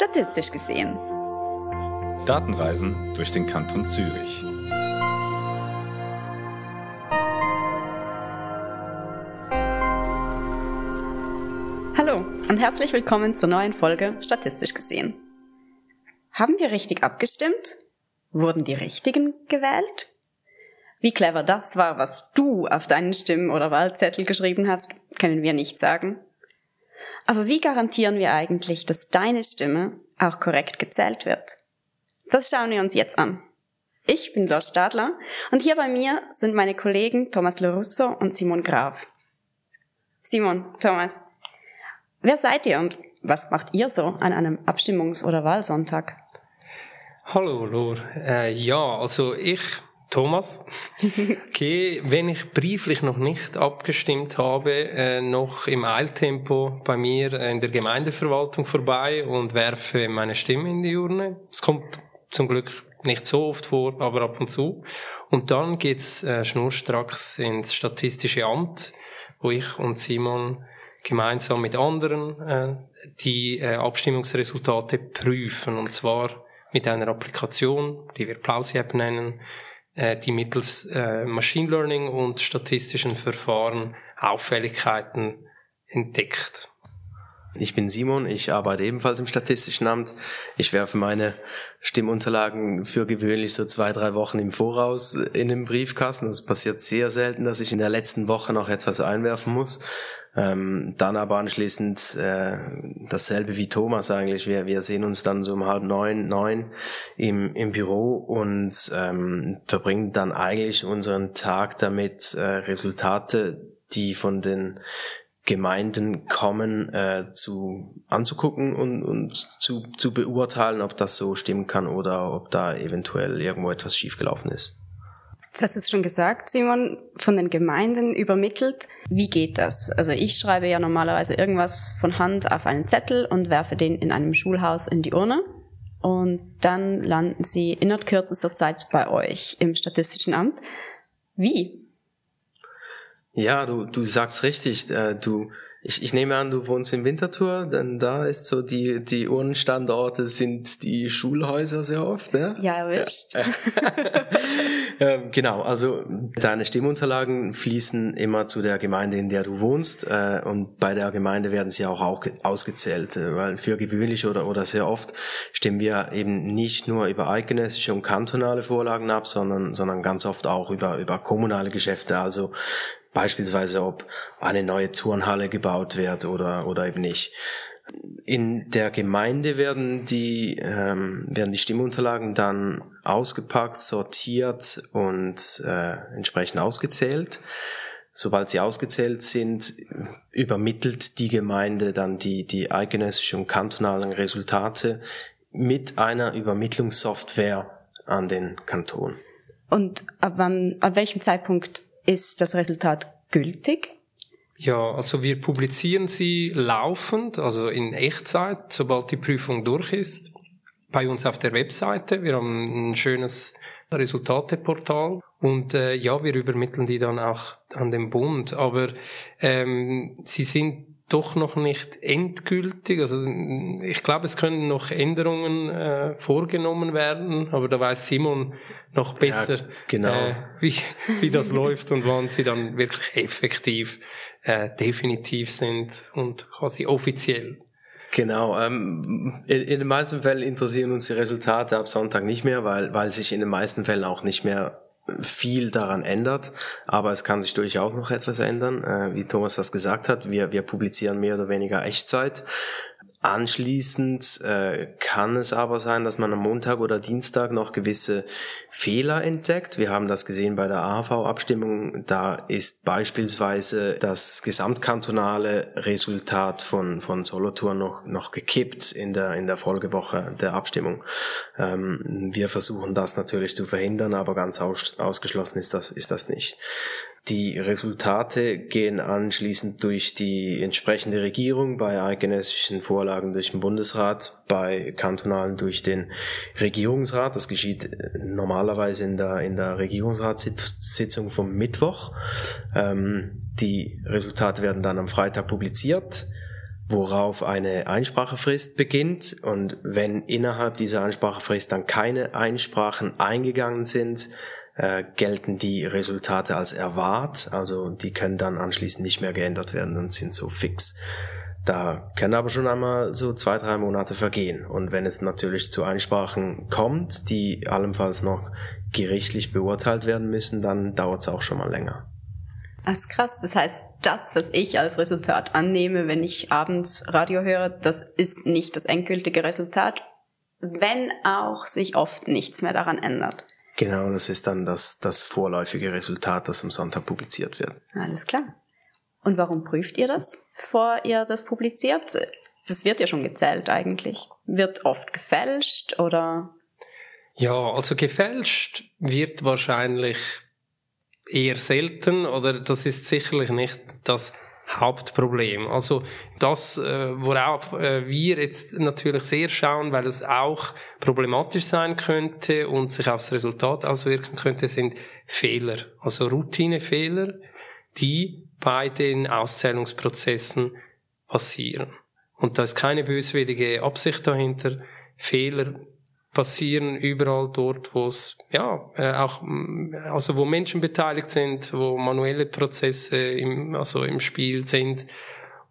Statistisch gesehen. Datenreisen durch den Kanton Zürich. Hallo und herzlich willkommen zur neuen Folge Statistisch gesehen. Haben wir richtig abgestimmt? Wurden die Richtigen gewählt? Wie clever das war, was du auf deinen Stimmen- oder Wahlzettel geschrieben hast, können wir nicht sagen. Aber wie garantieren wir eigentlich, dass deine Stimme auch korrekt gezählt wird? Das schauen wir uns jetzt an. Ich bin Lars Stadler und hier bei mir sind meine Kollegen Thomas Lerusso und Simon Graf. Simon, Thomas, wer seid ihr und was macht ihr so an einem Abstimmungs- oder Wahlsonntag? Hallo, Lor. Äh, ja, also ich Thomas, okay, wenn ich brieflich noch nicht abgestimmt habe, äh, noch im Eiltempo bei mir in der Gemeindeverwaltung vorbei und werfe meine Stimme in die Urne. Es kommt zum Glück nicht so oft vor, aber ab und zu. Und dann geht's äh, schnurstracks ins Statistische Amt, wo ich und Simon gemeinsam mit anderen äh, die äh, Abstimmungsresultate prüfen. Und zwar mit einer Applikation, die wir Plausi-App nennen, die mittels äh, Machine Learning und statistischen Verfahren Auffälligkeiten entdeckt. Ich bin Simon, ich arbeite ebenfalls im Statistischen Amt. Ich werfe meine Stimmunterlagen für gewöhnlich so zwei, drei Wochen im Voraus in den Briefkasten. Es passiert sehr selten, dass ich in der letzten Woche noch etwas einwerfen muss. Ähm, dann aber anschließend äh, dasselbe wie Thomas eigentlich. Wir, wir sehen uns dann so um halb neun, neun im, im Büro und ähm, verbringen dann eigentlich unseren Tag damit, äh, Resultate, die von den Gemeinden kommen, äh, zu anzugucken und, und zu, zu beurteilen, ob das so stimmen kann oder ob da eventuell irgendwo etwas schiefgelaufen ist. Das hast du schon gesagt, Simon, von den Gemeinden übermittelt. Wie geht das? Also ich schreibe ja normalerweise irgendwas von Hand auf einen Zettel und werfe den in einem Schulhaus in die Urne. Und dann landen sie innerhalb kürzester Zeit bei euch im Statistischen Amt. Wie? Ja, du, du sagst richtig. Äh, du ich, ich nehme an, du wohnst in Winterthur, denn da ist so die, die Urnenstandorte sind die Schulhäuser sehr oft, ne? Ja, erwischt. Ja. ähm, genau, also deine Stimmunterlagen fließen immer zu der Gemeinde, in der du wohnst, äh, und bei der Gemeinde werden sie auch, auch ausgezählt, äh, weil für gewöhnlich oder, oder sehr oft stimmen wir eben nicht nur über eidgenössische und kantonale Vorlagen ab, sondern, sondern ganz oft auch über, über kommunale Geschäfte, also Beispielsweise, ob eine neue Turnhalle gebaut wird oder, oder eben nicht. In der Gemeinde werden die, ähm, werden die Stimmunterlagen dann ausgepackt, sortiert und äh, entsprechend ausgezählt. Sobald sie ausgezählt sind, übermittelt die Gemeinde dann die, die eidgenössischen und kantonalen Resultate mit einer Übermittlungssoftware an den Kanton. Und ab wann, ab welchem Zeitpunkt ist das Resultat gültig? Ja, also wir publizieren sie laufend, also in Echtzeit, sobald die Prüfung durch ist, bei uns auf der Webseite. Wir haben ein schönes Resultateportal und äh, ja, wir übermitteln die dann auch an den Bund. Aber ähm, sie sind doch noch nicht endgültig. Also ich glaube, es können noch Änderungen äh, vorgenommen werden, aber da weiß Simon noch besser, ja, genau. äh, wie, wie das läuft und wann sie dann wirklich effektiv äh, definitiv sind und quasi offiziell. Genau, ähm, in, in den meisten Fällen interessieren uns die Resultate ab Sonntag nicht mehr, weil, weil sich in den meisten Fällen auch nicht mehr viel daran ändert, aber es kann sich durchaus noch etwas ändern. Äh, wie Thomas das gesagt hat, wir, wir publizieren mehr oder weniger Echtzeit. Anschließend äh, kann es aber sein, dass man am Montag oder Dienstag noch gewisse Fehler entdeckt. Wir haben das gesehen bei der AV-Abstimmung. Da ist beispielsweise das gesamtkantonale Resultat von, von Solothurn noch, noch gekippt in der, in der Folgewoche der Abstimmung. Ähm, wir versuchen das natürlich zu verhindern, aber ganz aus, ausgeschlossen ist das, ist das nicht. Die Resultate gehen anschließend durch die entsprechende Regierung, bei eidgenössischen Vorlagen durch den Bundesrat, bei kantonalen durch den Regierungsrat. Das geschieht äh, normalerweise in der, in der Regierungsratssitzung vom Mittwoch. Ähm, die Resultate werden dann am Freitag publiziert. worauf eine Einsprachefrist beginnt. Und wenn innerhalb dieser Einsprachefrist dann keine Einsprachen eingegangen sind, äh, gelten die Resultate als erwahrt. Also die können dann anschließend nicht mehr geändert werden und sind so fix. Da können aber schon einmal so zwei, drei Monate vergehen. Und wenn es natürlich zu Einsprachen kommt, die allenfalls noch gerichtlich beurteilt werden müssen, dann dauert es auch schon mal länger. Das ist krass. Das heißt, das, was ich als Resultat annehme, wenn ich abends Radio höre, das ist nicht das endgültige Resultat, wenn auch sich oft nichts mehr daran ändert. Genau, das ist dann das, das vorläufige Resultat, das am Sonntag publiziert wird. Alles klar. Und warum prüft ihr das, bevor ihr das publiziert? Das wird ja schon gezählt eigentlich. Wird oft gefälscht oder? Ja, also gefälscht wird wahrscheinlich eher selten oder das ist sicherlich nicht das Hauptproblem. Also das, äh, worauf äh, wir jetzt natürlich sehr schauen, weil es auch problematisch sein könnte und sich aufs Resultat auswirken könnte, sind Fehler, also Routinefehler, die bei den Auszählungsprozessen passieren. Und da ist keine böswillige Absicht dahinter. Fehler passieren überall dort, wo es ja äh, auch also wo Menschen beteiligt sind, wo manuelle Prozesse im also im Spiel sind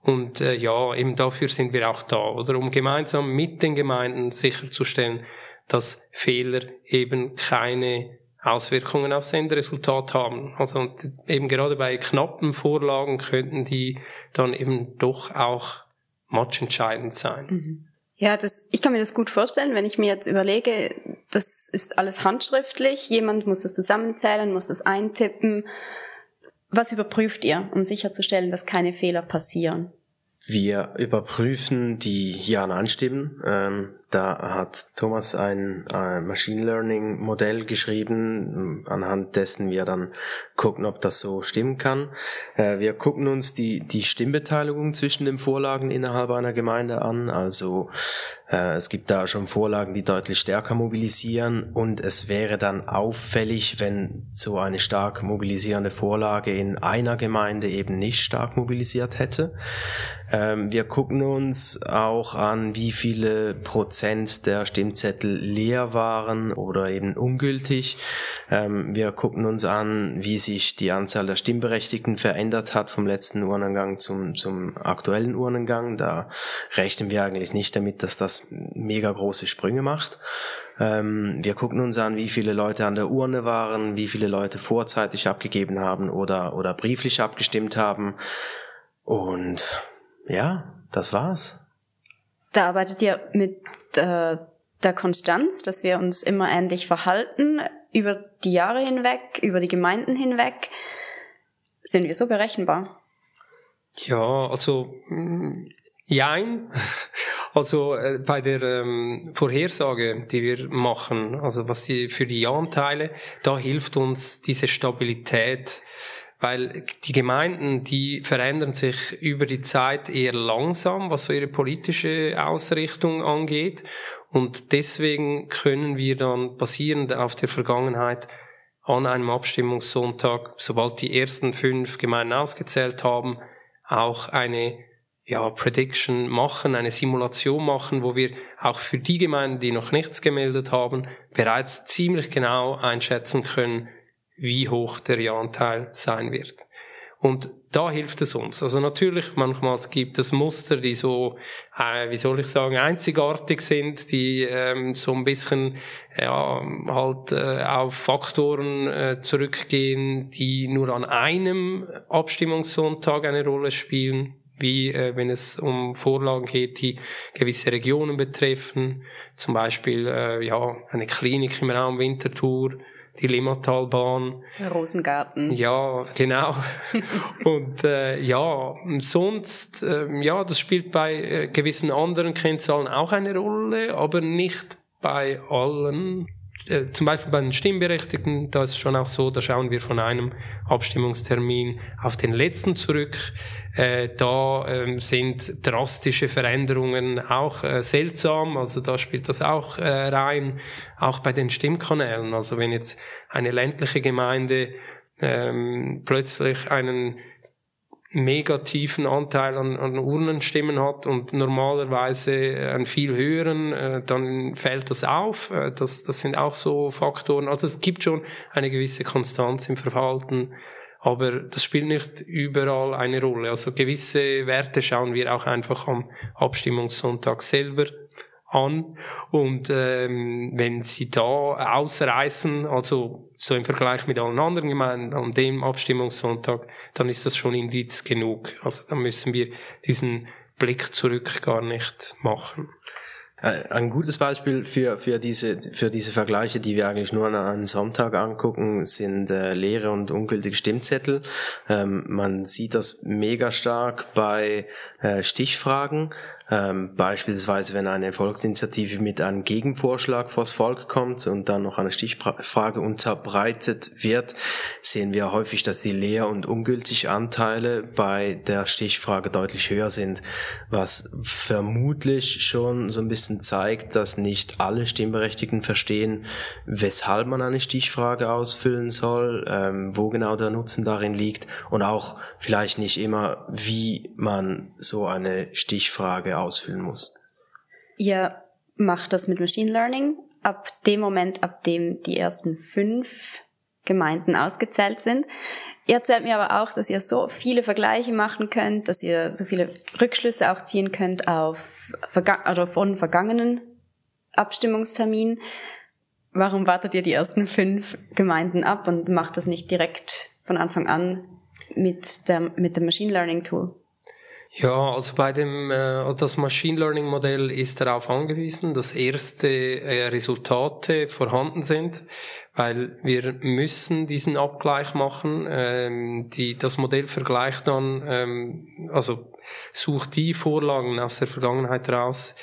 und äh, ja eben dafür sind wir auch da oder um gemeinsam mit den Gemeinden sicherzustellen, dass Fehler eben keine Auswirkungen aufs Endresultat haben. Also eben gerade bei knappen Vorlagen könnten die dann eben doch auch matchentscheidend sein. Mhm. Ja, das, ich kann mir das gut vorstellen, wenn ich mir jetzt überlege, das ist alles handschriftlich, jemand muss das zusammenzählen, muss das eintippen. Was überprüft ihr, um sicherzustellen, dass keine Fehler passieren? Wir überprüfen die Ja-Nein-Stimmen. Ähm, da hat Thomas ein äh, Machine Learning Modell geschrieben, anhand dessen wir dann gucken, ob das so stimmen kann. Äh, wir gucken uns die, die Stimmbeteiligung zwischen den Vorlagen innerhalb einer Gemeinde an. Also äh, es gibt da schon Vorlagen, die deutlich stärker mobilisieren und es wäre dann auffällig, wenn so eine stark mobilisierende Vorlage in einer Gemeinde eben nicht stark mobilisiert hätte. Ähm, wir gucken uns auch an, wie viele Prozent der Stimmzettel leer waren oder eben ungültig. Ähm, wir gucken uns an, wie sich die Anzahl der Stimmberechtigten verändert hat vom letzten Urnengang zum, zum aktuellen Urnengang. Da rechnen wir eigentlich nicht damit, dass das mega große Sprünge macht. Ähm, wir gucken uns an, wie viele Leute an der Urne waren, wie viele Leute vorzeitig abgegeben haben oder, oder brieflich abgestimmt haben. Und ja, das war's. Da arbeitet ihr mit äh, der Konstanz, dass wir uns immer ähnlich verhalten, über die Jahre hinweg, über die Gemeinden hinweg. Sind wir so berechenbar? Ja, also mm, jein. Also äh, bei der ähm, Vorhersage, die wir machen, also was sie für die Ja-Anteile, da hilft uns diese Stabilität weil die Gemeinden, die verändern sich über die Zeit eher langsam, was so ihre politische Ausrichtung angeht. Und deswegen können wir dann basierend auf der Vergangenheit an einem Abstimmungssonntag, sobald die ersten fünf Gemeinden ausgezählt haben, auch eine ja, Prediction machen, eine Simulation machen, wo wir auch für die Gemeinden, die noch nichts gemeldet haben, bereits ziemlich genau einschätzen können, wie hoch der Ja-Anteil sein wird. Und da hilft es uns. Also natürlich, manchmal gibt es Muster, die so, äh, wie soll ich sagen, einzigartig sind, die ähm, so ein bisschen ja, halt äh, auf Faktoren äh, zurückgehen, die nur an einem Abstimmungssonntag eine Rolle spielen, wie äh, wenn es um Vorlagen geht, die gewisse Regionen betreffen, zum Beispiel äh, ja eine Klinik im Raum Winterthur die Limmatalbahn. Rosengarten. Ja, genau. und äh, ja, sonst, äh, ja, das spielt bei äh, gewissen anderen Kennzahlen auch eine Rolle, aber nicht bei allen. Äh, zum Beispiel bei den Stimmberechtigten, da ist schon auch so, da schauen wir von einem Abstimmungstermin auf den letzten zurück. Äh, da ähm, sind drastische Veränderungen auch äh, seltsam, also da spielt das auch äh, rein, auch bei den Stimmkanälen. Also wenn jetzt eine ländliche Gemeinde ähm, plötzlich einen mega tiefen Anteil an, an Urnenstimmen hat und normalerweise einen viel höheren, äh, dann fällt das auf. Äh, das, das sind auch so Faktoren. Also es gibt schon eine gewisse Konstanz im Verhalten, aber das spielt nicht überall eine Rolle. Also gewisse Werte schauen wir auch einfach am Abstimmungssonntag selber an. Und ähm, wenn sie da ausreißen, also so im Vergleich mit allen anderen Gemeinden an dem Abstimmungssonntag, dann ist das schon Indiz genug. Also dann müssen wir diesen Blick zurück gar nicht machen. Ein gutes Beispiel für, für, diese, für diese Vergleiche, die wir eigentlich nur an einem Sonntag angucken, sind äh, leere und ungültige Stimmzettel. Ähm, man sieht das mega stark bei äh, Stichfragen. Ähm, beispielsweise, wenn eine Volksinitiative mit einem Gegenvorschlag vors Volk kommt und dann noch eine Stichfrage unterbreitet wird, sehen wir häufig, dass die Leer- und ungültig Anteile bei der Stichfrage deutlich höher sind, was vermutlich schon so ein bisschen zeigt, dass nicht alle Stimmberechtigten verstehen, weshalb man eine Stichfrage ausfüllen soll, ähm, wo genau der Nutzen darin liegt und auch vielleicht nicht immer, wie man so eine Stichfrage ausfüllen muss. Ihr macht das mit Machine Learning ab dem Moment, ab dem die ersten fünf Gemeinden ausgezählt sind. Ihr erzählt mir aber auch, dass ihr so viele Vergleiche machen könnt, dass ihr so viele Rückschlüsse auch ziehen könnt auf Verga oder von vergangenen Abstimmungsterminen. Warum wartet ihr die ersten fünf Gemeinden ab und macht das nicht direkt von Anfang an mit, der, mit dem Machine Learning Tool? Ja, also bei dem äh, das Machine Learning Modell ist darauf angewiesen, dass erste äh, Resultate vorhanden sind, weil wir müssen diesen Abgleich machen. Ähm, die, das Modell vergleicht dann, ähm, also sucht die Vorlagen aus der Vergangenheit raus,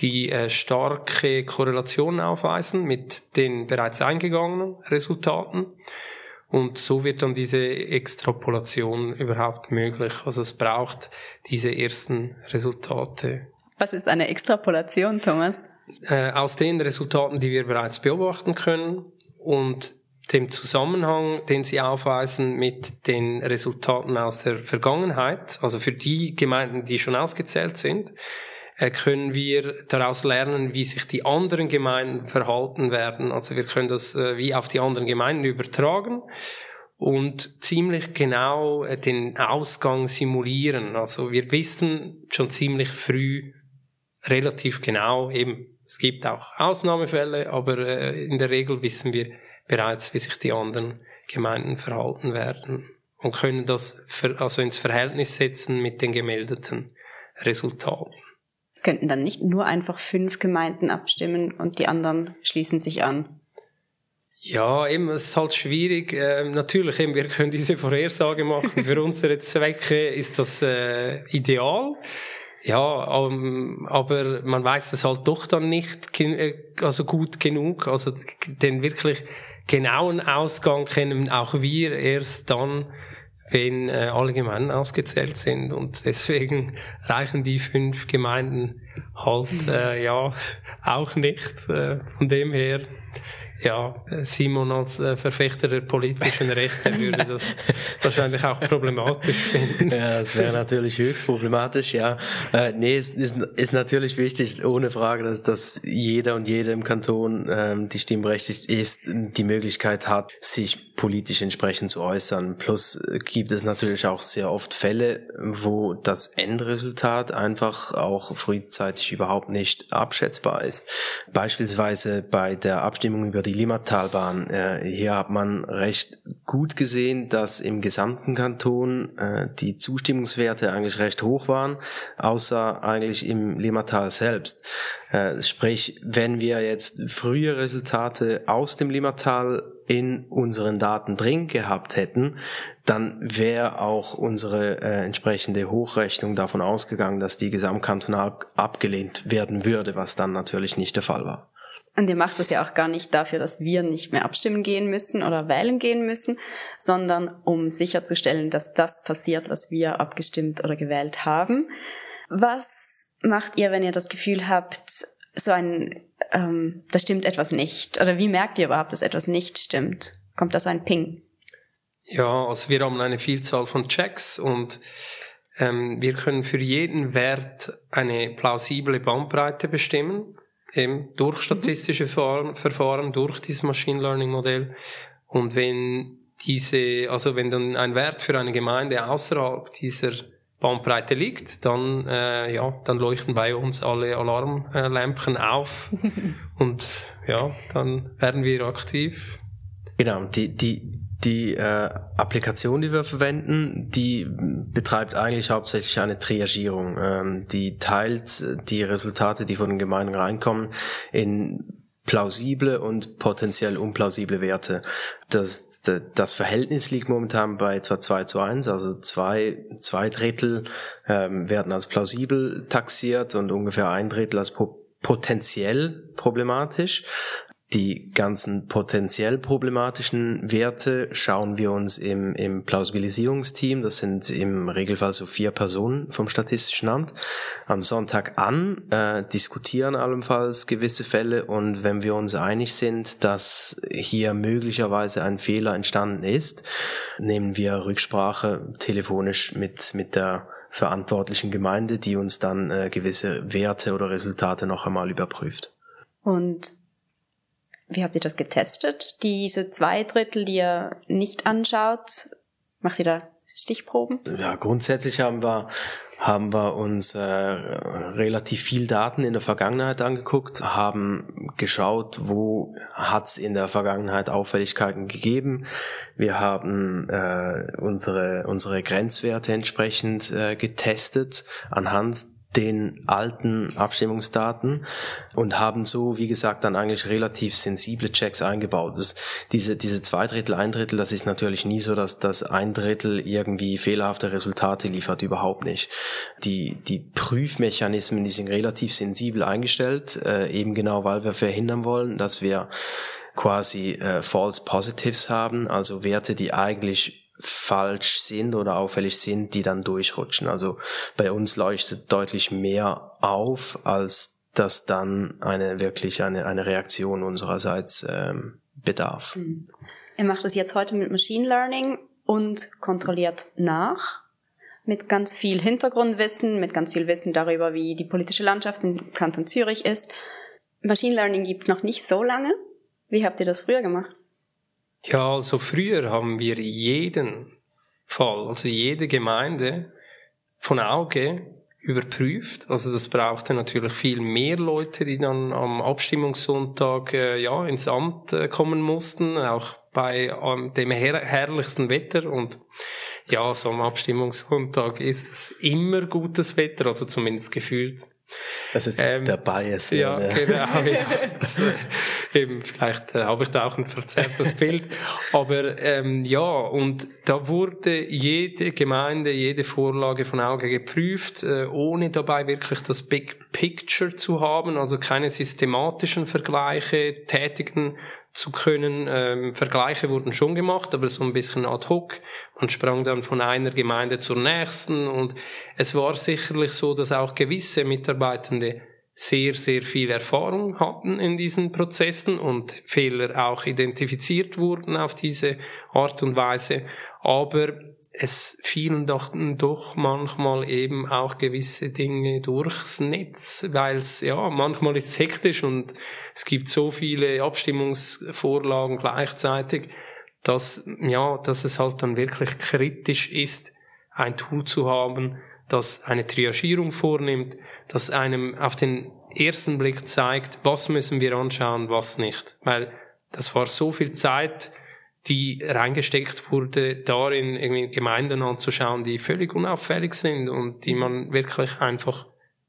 die äh, starke Korrelationen aufweisen mit den bereits eingegangenen Resultaten. Und so wird dann diese Extrapolation überhaupt möglich. Also es braucht diese ersten Resultate. Was ist eine Extrapolation, Thomas? Äh, aus den Resultaten, die wir bereits beobachten können und dem Zusammenhang, den sie aufweisen mit den Resultaten aus der Vergangenheit, also für die Gemeinden, die schon ausgezählt sind, können wir daraus lernen, wie sich die anderen Gemeinden verhalten werden. Also wir können das äh, wie auf die anderen Gemeinden übertragen und ziemlich genau äh, den Ausgang simulieren. Also wir wissen schon ziemlich früh relativ genau, eben es gibt auch Ausnahmefälle, aber in der Regel wissen wir bereits, wie sich die anderen Gemeinden verhalten werden und können das also ins Verhältnis setzen mit den gemeldeten Resultaten könnten dann nicht nur einfach fünf Gemeinden abstimmen und die anderen schließen sich an. Ja, eben, es ist halt schwierig. Ähm, natürlich, eben, wir können diese Vorhersage machen. Für unsere Zwecke ist das äh, ideal. Ja, um, aber man weiß es halt doch dann nicht äh, also gut genug. Also den wirklich genauen Ausgang kennen auch wir erst dann, wenn äh, alle Gemeinden ausgezählt sind. Und deswegen reichen die fünf Gemeinden halt äh, ja auch nicht. Äh, von dem her ja, Simon als äh, Verfechter der politischen Rechte würde das wahrscheinlich auch problematisch finden. Ja, das wäre natürlich höchst problematisch, ja. Äh, nee, es ist, ist natürlich wichtig, ohne Frage, dass, dass jeder und jede im Kanton, ähm, die stimmberechtigt ist, die Möglichkeit hat, sich politisch entsprechend zu äußern. Plus gibt es natürlich auch sehr oft Fälle, wo das Endresultat einfach auch frühzeitig überhaupt nicht abschätzbar ist. Beispielsweise bei der Abstimmung über die Limmatalbahn. Äh, hier hat man recht gut gesehen, dass im gesamten Kanton äh, die Zustimmungswerte eigentlich recht hoch waren, außer eigentlich im Limmatal selbst. Äh, sprich, wenn wir jetzt frühe Resultate aus dem Limmatal in unseren Daten drin gehabt hätten, dann wäre auch unsere äh, entsprechende Hochrechnung davon ausgegangen, dass die gesamtkantonal abgelehnt werden würde, was dann natürlich nicht der Fall war. Und ihr macht das ja auch gar nicht dafür, dass wir nicht mehr abstimmen gehen müssen oder wählen gehen müssen, sondern um sicherzustellen, dass das passiert, was wir abgestimmt oder gewählt haben. Was macht ihr, wenn ihr das Gefühl habt, so ein, ähm, da stimmt etwas nicht? Oder wie merkt ihr überhaupt, dass etwas nicht stimmt? Kommt da so ein Ping? Ja, also wir haben eine Vielzahl von Checks und ähm, wir können für jeden Wert eine plausible Bandbreite bestimmen, eben durch mhm. statistische Verfahren, Verfahren durch dieses Machine Learning Modell. Und wenn diese, also wenn dann ein Wert für eine Gemeinde außerhalb dieser Bandbreite liegt, dann äh, ja, dann leuchten bei uns alle Alarmlämpchen auf und ja, dann werden wir aktiv. Genau, die die die äh, Applikation, die wir verwenden, die betreibt eigentlich hauptsächlich eine Triagierung. Ähm, die teilt die Resultate, die von den Gemeinden reinkommen, in plausible und potenziell unplausible Werte. Das, das Verhältnis liegt momentan bei etwa 2 zu 1, also zwei, zwei Drittel ähm, werden als plausibel taxiert und ungefähr ein Drittel als potenziell problematisch. Die ganzen potenziell problematischen Werte schauen wir uns im, im Plausibilisierungsteam, das sind im Regelfall so vier Personen vom Statistischen Amt, am Sonntag an, äh, diskutieren allenfalls gewisse Fälle. Und wenn wir uns einig sind, dass hier möglicherweise ein Fehler entstanden ist, nehmen wir Rücksprache telefonisch mit, mit der verantwortlichen Gemeinde, die uns dann äh, gewisse Werte oder Resultate noch einmal überprüft. Und wie habt ihr das getestet? Diese zwei Drittel, die ihr nicht anschaut, macht ihr da Stichproben? Ja, grundsätzlich haben wir haben wir uns äh, relativ viel Daten in der Vergangenheit angeguckt, haben geschaut, wo hat's in der Vergangenheit Auffälligkeiten gegeben. Wir haben äh, unsere unsere Grenzwerte entsprechend äh, getestet anhand den alten Abstimmungsdaten und haben so, wie gesagt, dann eigentlich relativ sensible Checks eingebaut. Das, diese, diese zwei Drittel, ein Drittel, das ist natürlich nie so, dass das ein Drittel irgendwie fehlerhafte Resultate liefert, überhaupt nicht. Die, die Prüfmechanismen, die sind relativ sensibel eingestellt, äh, eben genau, weil wir verhindern wollen, dass wir quasi äh, False Positives haben, also Werte, die eigentlich falsch sind oder auffällig sind, die dann durchrutschen. Also bei uns leuchtet deutlich mehr auf, als dass dann eine wirklich eine, eine Reaktion unsererseits ähm, bedarf. Mhm. Er macht es jetzt heute mit Machine Learning und kontrolliert nach mit ganz viel Hintergrundwissen, mit ganz viel Wissen darüber, wie die politische Landschaft im Kanton Zürich ist. Machine Learning gibt's noch nicht so lange. Wie habt ihr das früher gemacht? Ja, also früher haben wir jeden Fall, also jede Gemeinde von Auge überprüft. Also das brauchte natürlich viel mehr Leute, die dann am Abstimmungssonntag äh, ja ins Amt äh, kommen mussten, auch bei ähm, dem her herrlichsten Wetter und ja, so am Abstimmungssonntag ist es immer gutes Wetter, also zumindest gefühlt. Das ist ähm, der Bias. Ja, oder? genau. Ja, das, äh, eben, vielleicht äh, habe ich da auch ein verzerrtes Bild. Aber ähm, ja, und da wurde jede Gemeinde, jede Vorlage von Auge geprüft, äh, ohne dabei wirklich das Big Picture zu haben, also keine systematischen Vergleiche tätigen zu können. Ähm, Vergleiche wurden schon gemacht, aber so ein bisschen ad hoc. Man sprang dann von einer Gemeinde zur nächsten und es war sicherlich so, dass auch gewisse Mitarbeitende sehr, sehr viel Erfahrung hatten in diesen Prozessen und Fehler auch identifiziert wurden auf diese Art und Weise. Aber es fielen doch, doch manchmal eben auch gewisse Dinge durchs Netz, weil es, ja, manchmal ist es hektisch und es gibt so viele Abstimmungsvorlagen gleichzeitig, dass, ja, dass es halt dann wirklich kritisch ist, ein Tool zu haben, das eine Triagierung vornimmt, das einem auf den ersten Blick zeigt, was müssen wir anschauen, was nicht. Weil das war so viel Zeit, die reingesteckt wurde, darin irgendwie Gemeinden anzuschauen, die völlig unauffällig sind und die man wirklich einfach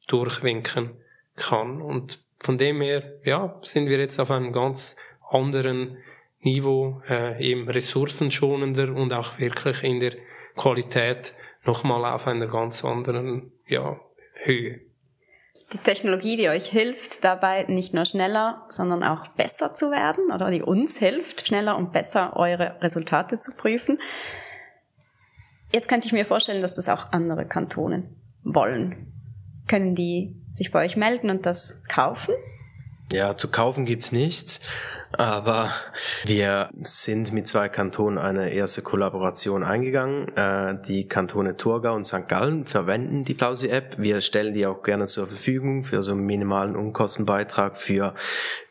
durchwinken kann. Und von dem her, ja, sind wir jetzt auf einem ganz anderen Niveau, äh, eben ressourcenschonender und auch wirklich in der Qualität nochmal auf einer ganz anderen, ja, Höhe die Technologie, die euch hilft, dabei nicht nur schneller, sondern auch besser zu werden oder die uns hilft, schneller und besser eure Resultate zu prüfen. Jetzt könnte ich mir vorstellen, dass das auch andere Kantonen wollen. Können die sich bei euch melden und das kaufen? Ja, zu kaufen gibt's nichts. Aber wir sind mit zwei Kantonen eine erste Kollaboration eingegangen. Äh, die Kantone Thurgau und St. Gallen verwenden die Plausi-App. Wir stellen die auch gerne zur Verfügung für so einen minimalen Unkostenbeitrag für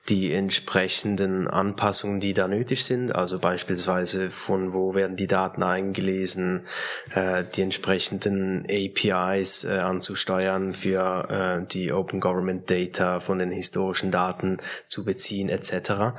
die entsprechenden Anpassungen, die da nötig sind, also beispielsweise von wo werden die Daten eingelesen, äh, die entsprechenden APIs äh, anzusteuern für äh, die Open Government Data von den historischen Daten zu beziehen etc.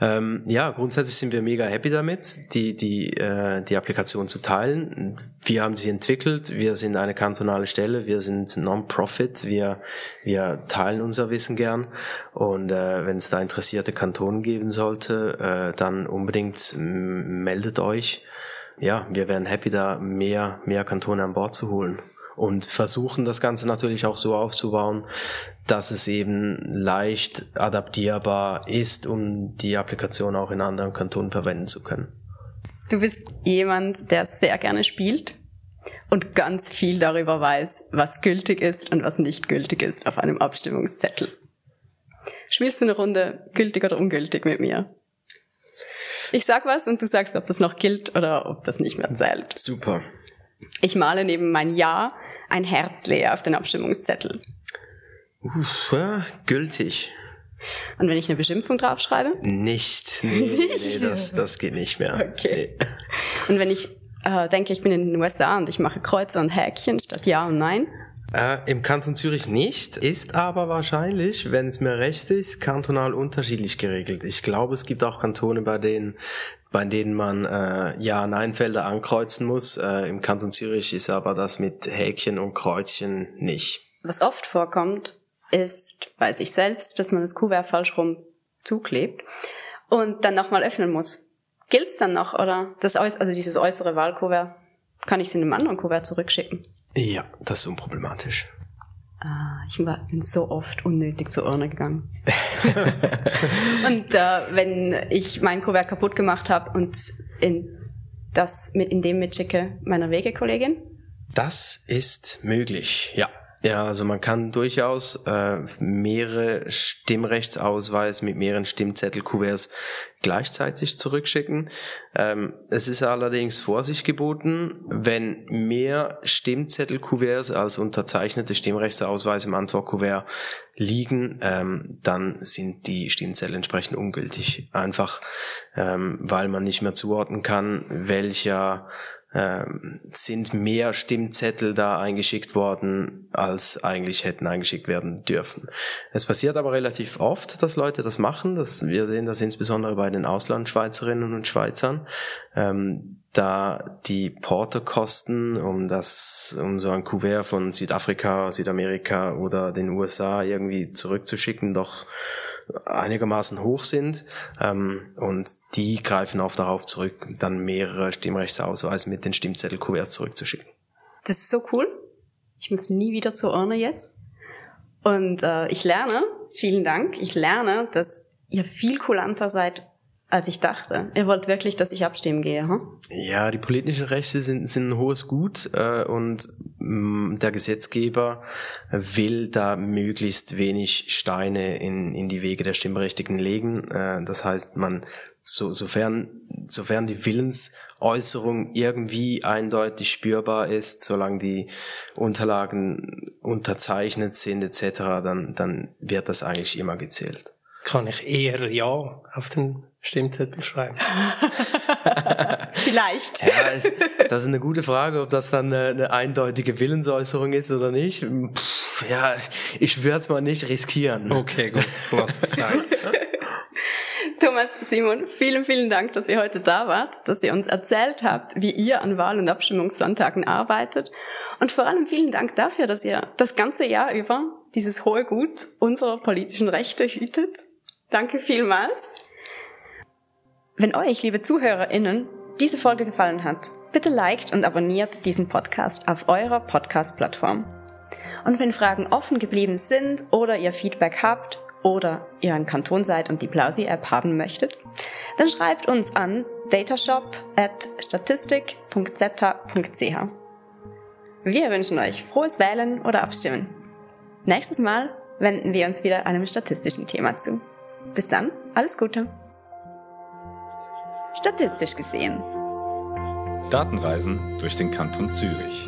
Ähm, ja, grundsätzlich sind wir mega happy damit, die die äh, die Applikation zu teilen. Wir haben sie entwickelt, wir sind eine kantonale Stelle, wir sind Non-Profit, wir wir teilen unser Wissen gern und äh, wenn es da interessierte Kantonen geben sollte, äh, dann unbedingt meldet euch. Ja, wir wären happy, da mehr, mehr Kantone an Bord zu holen. Und versuchen das Ganze natürlich auch so aufzubauen, dass es eben leicht adaptierbar ist, um die Applikation auch in anderen Kantonen verwenden zu können. Du bist jemand, der sehr gerne spielt und ganz viel darüber weiß, was gültig ist und was nicht gültig ist auf einem Abstimmungszettel. Spielst du eine Runde gültig oder ungültig mit mir? Ich sag was und du sagst, ob das noch gilt oder ob das nicht mehr zählt. Super. Ich male neben mein Ja ein Herz leer auf den Abstimmungszettel. Uff, ja, gültig. Und wenn ich eine Beschimpfung draufschreibe? Nicht. Nee, nicht nee, das, das geht nicht mehr. Okay. Nee. Und wenn ich äh, denke, ich bin in den USA und ich mache Kreuze und Häkchen statt Ja und Nein? Äh, Im Kanton Zürich nicht, ist aber wahrscheinlich, wenn es mir recht ist, kantonal unterschiedlich geregelt. Ich glaube, es gibt auch Kantone, bei denen bei denen man äh, Ja-Nein-Felder ankreuzen muss. Äh, Im Kanton Zürich ist aber das mit Häkchen und Kreuzchen nicht. Was oft vorkommt, ist bei sich selbst, dass man das Kuvert falsch rum zuklebt und dann nochmal öffnen muss. Gilt's dann noch oder das also dieses äußere Wahlkuvert kann ich es in einem anderen Kuvert zurückschicken? Ja, das ist unproblematisch. Ah, ich bin so oft unnötig zur Urne gegangen. und äh, wenn ich mein Kuvert kaputt gemacht habe und in das mit in dem mitschicke meiner Wegekollegin? Das ist möglich, ja. Ja, also man kann durchaus äh, mehrere Stimmrechtsausweis mit mehreren Stimmzettelkuverts gleichzeitig zurückschicken. Ähm, es ist allerdings Vorsicht geboten, wenn mehr Stimmzettelkuverts als unterzeichnete Stimmrechtsausweise im Antwortkuvert liegen, ähm, dann sind die Stimmzettel entsprechend ungültig. Einfach ähm, weil man nicht mehr zuordnen kann, welcher ähm, sind mehr Stimmzettel da eingeschickt worden, als eigentlich hätten eingeschickt werden dürfen. Es passiert aber relativ oft, dass Leute das machen. Das, wir sehen das insbesondere bei den Auslandschweizerinnen und Schweizern. Ähm, da die Porterkosten, um das, um so ein Kuvert von Südafrika, Südamerika oder den USA irgendwie zurückzuschicken, doch einigermaßen hoch sind ähm, und die greifen oft darauf zurück, dann mehrere Stimmrechtsausweise mit den Stimmzettelkuverts zurückzuschicken. Das ist so cool. Ich muss nie wieder zur Urne jetzt. Und äh, ich lerne, vielen Dank, ich lerne, dass ihr viel kulanter seid als ich dachte. Ihr wollt wirklich, dass ich abstimmen gehe, hm? Ja, die politischen Rechte sind, sind ein hohes Gut äh, und mh, mm, der Gesetzgeber will da möglichst wenig Steine in, in die Wege der Stimmberechtigten legen. Äh, das heißt, man so, sofern, sofern die Willensäußerung irgendwie eindeutig spürbar ist, solange die Unterlagen unterzeichnet sind etc., dann, dann wird das eigentlich immer gezählt. Kann ich eher Ja auf den Stimmzettel schreiben. Vielleicht. Ja, ist, das ist eine gute Frage, ob das dann eine, eine eindeutige Willensäußerung ist oder nicht. Pff, ja, ich würde es mal nicht riskieren. Okay, gut. Sein. Thomas, Simon, vielen, vielen Dank, dass ihr heute da wart, dass ihr uns erzählt habt, wie ihr an Wahl- und Abstimmungssonntagen arbeitet. Und vor allem vielen Dank dafür, dass ihr das ganze Jahr über dieses hohe Gut unserer politischen Rechte hütet. Danke vielmals. Wenn euch, liebe ZuhörerInnen, diese Folge gefallen hat, bitte liked und abonniert diesen Podcast auf eurer Podcast-Plattform. Und wenn Fragen offen geblieben sind oder ihr Feedback habt oder ihr ein Kanton seid und die Plausi-App haben möchtet, dann schreibt uns an datashop.statistik.z.ch. Wir wünschen euch frohes Wählen oder Abstimmen. Nächstes Mal wenden wir uns wieder einem statistischen Thema zu. Bis dann, alles Gute. Statistisch gesehen. Datenreisen durch den Kanton Zürich.